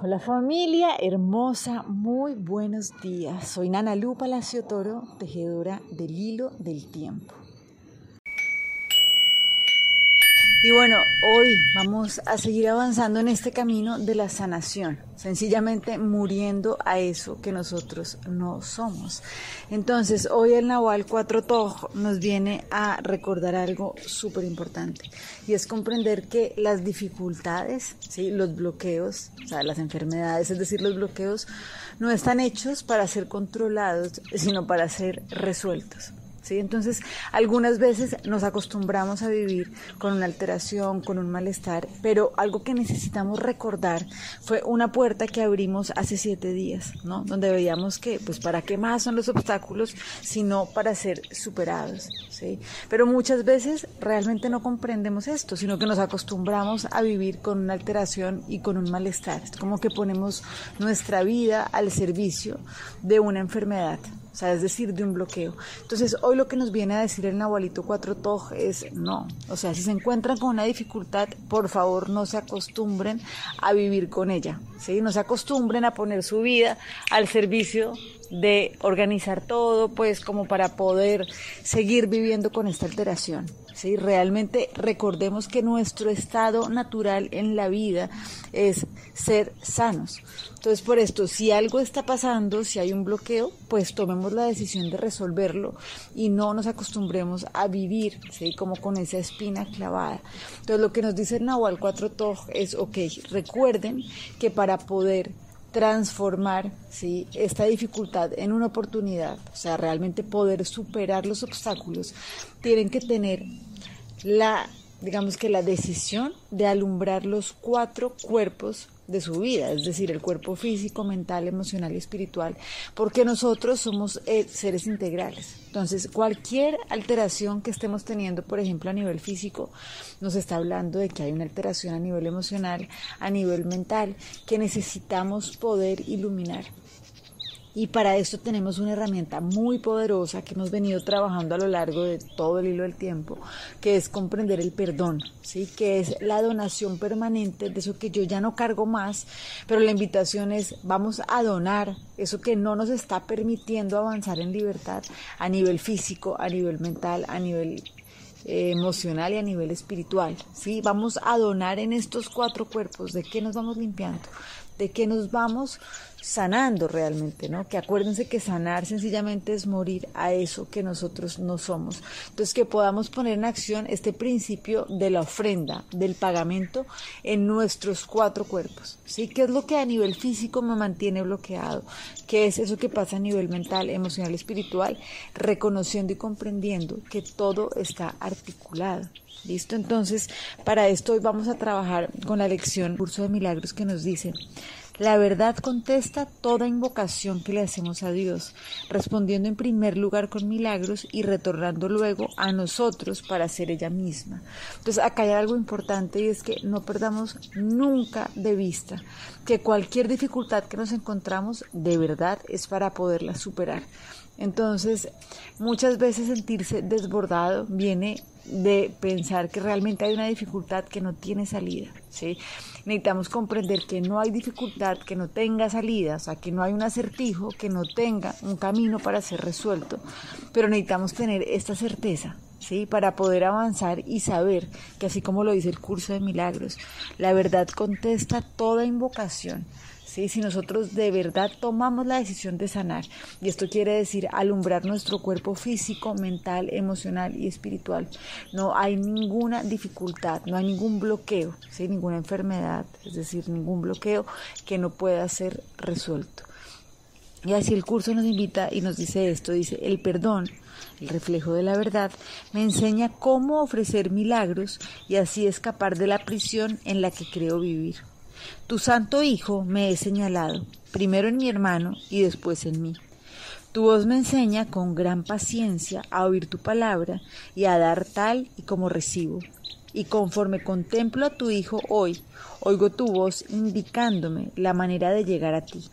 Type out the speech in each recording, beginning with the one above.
Hola familia hermosa, muy buenos días. Soy Nana Lu Palacio Toro, tejedora del hilo del tiempo. Y bueno, hoy vamos a seguir avanzando en este camino de la sanación, sencillamente muriendo a eso que nosotros no somos. Entonces, hoy el Nahual 4 Toj nos viene a recordar algo súper importante y es comprender que las dificultades, ¿sí? los bloqueos, o sea, las enfermedades, es decir, los bloqueos, no están hechos para ser controlados, sino para ser resueltos. Entonces, algunas veces nos acostumbramos a vivir con una alteración, con un malestar, pero algo que necesitamos recordar fue una puerta que abrimos hace siete días, ¿no? Donde veíamos que, pues, ¿para qué más son los obstáculos sino para ser superados? ¿sí? Pero muchas veces realmente no comprendemos esto, sino que nos acostumbramos a vivir con una alteración y con un malestar. Es como que ponemos nuestra vida al servicio de una enfermedad, o sea, es decir, de un bloqueo. Entonces, hoy lo que nos viene a decir el Nahualito 4 Toj es no. O sea, si se encuentran con una dificultad, por favor no se acostumbren a vivir con ella. ¿sí? No se acostumbren a poner su vida al servicio de organizar todo, pues como para poder seguir viviendo con esta alteración. ¿sí? Realmente recordemos que nuestro estado natural en la vida es ser sanos. Entonces, por esto, si algo está pasando, si hay un bloqueo, pues tomemos la decisión de resolverlo y no nos acostumbremos a vivir, ¿sí? Como con esa espina clavada. Entonces, lo que nos dice Nahual 4 Toj es, ok, recuerden que para poder transformar ¿sí? esta dificultad en una oportunidad, o sea, realmente poder superar los obstáculos, tienen que tener la, digamos que la decisión de alumbrar los cuatro cuerpos de su vida, es decir, el cuerpo físico, mental, emocional y espiritual, porque nosotros somos eh, seres integrales. Entonces, cualquier alteración que estemos teniendo, por ejemplo, a nivel físico, nos está hablando de que hay una alteración a nivel emocional, a nivel mental, que necesitamos poder iluminar. Y para esto tenemos una herramienta muy poderosa que hemos venido trabajando a lo largo de todo el hilo del tiempo, que es comprender el perdón, ¿sí? que es la donación permanente de eso que yo ya no cargo más, pero la invitación es vamos a donar eso que no nos está permitiendo avanzar en libertad a nivel físico, a nivel mental, a nivel eh, emocional y a nivel espiritual. ¿sí? Vamos a donar en estos cuatro cuerpos. ¿De qué nos vamos limpiando? ¿De qué nos vamos sanando realmente, ¿no? Que acuérdense que sanar sencillamente es morir a eso que nosotros no somos. Entonces, que podamos poner en acción este principio de la ofrenda, del pagamento en nuestros cuatro cuerpos, ¿sí? ¿Qué es lo que a nivel físico me mantiene bloqueado? ¿Qué es eso que pasa a nivel mental, emocional, espiritual? Reconociendo y comprendiendo que todo está articulado. ¿Listo? Entonces, para esto hoy vamos a trabajar con la lección Curso de Milagros que nos dice la verdad contesta toda invocación que le hacemos a Dios, respondiendo en primer lugar con milagros y retornando luego a nosotros para ser ella misma. Entonces acá hay algo importante y es que no perdamos nunca de vista que cualquier dificultad que nos encontramos de verdad es para poderla superar. Entonces, muchas veces sentirse desbordado viene de pensar que realmente hay una dificultad que no tiene salida, ¿sí? Necesitamos comprender que no hay dificultad que no tenga salida, o sea, que no hay un acertijo que no tenga un camino para ser resuelto, pero necesitamos tener esta certeza, ¿sí? Para poder avanzar y saber que así como lo dice el curso de milagros, la verdad contesta toda invocación si nosotros de verdad tomamos la decisión de sanar, y esto quiere decir alumbrar nuestro cuerpo físico, mental, emocional y espiritual, no hay ninguna dificultad, no hay ningún bloqueo, ¿sí? ninguna enfermedad, es decir, ningún bloqueo que no pueda ser resuelto. Y así el curso nos invita y nos dice esto, dice, el perdón, el reflejo de la verdad, me enseña cómo ofrecer milagros y así escapar de la prisión en la que creo vivir. Tu santo Hijo me he señalado, primero en mi hermano y después en mí. Tu voz me enseña con gran paciencia a oír tu palabra y a dar tal y como recibo. Y conforme contemplo a tu Hijo hoy, oigo tu voz indicándome la manera de llegar a ti,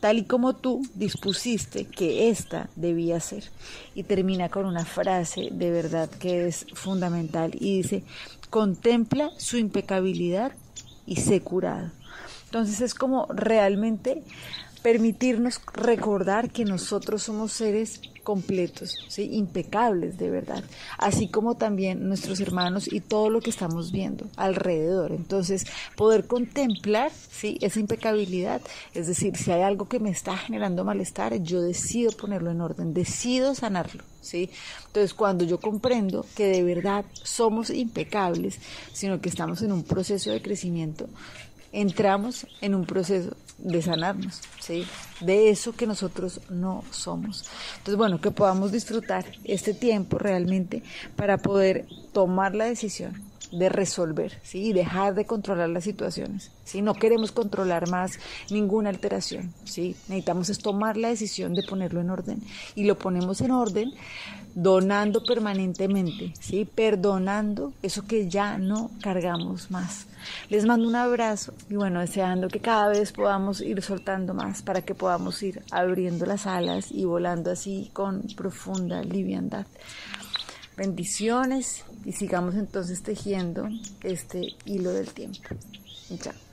tal y como tú dispusiste que ésta debía ser. Y termina con una frase de verdad que es fundamental y dice, contempla su impecabilidad y sé curado. Entonces es como realmente permitirnos recordar que nosotros somos seres completos, ¿sí? impecables de verdad, así como también nuestros hermanos y todo lo que estamos viendo alrededor. Entonces, poder contemplar ¿sí? esa impecabilidad, es decir, si hay algo que me está generando malestar, yo decido ponerlo en orden, decido sanarlo. ¿Sí? Entonces, cuando yo comprendo que de verdad somos impecables, sino que estamos en un proceso de crecimiento, entramos en un proceso de sanarnos, ¿sí? De eso que nosotros no somos. Entonces, bueno, que podamos disfrutar este tiempo realmente para poder tomar la decisión de resolver, ¿sí? Y dejar de controlar las situaciones, ¿sí? No queremos controlar más ninguna alteración, ¿sí? Necesitamos es tomar la decisión de ponerlo en orden y lo ponemos en orden donando permanentemente, ¿sí? Perdonando eso que ya no cargamos más. Les mando un abrazo y bueno, deseando que cada vez podamos ir soltando más para que podamos ir abriendo las alas y volando así con profunda liviandad. Bendiciones y sigamos entonces tejiendo este hilo del tiempo. Chao.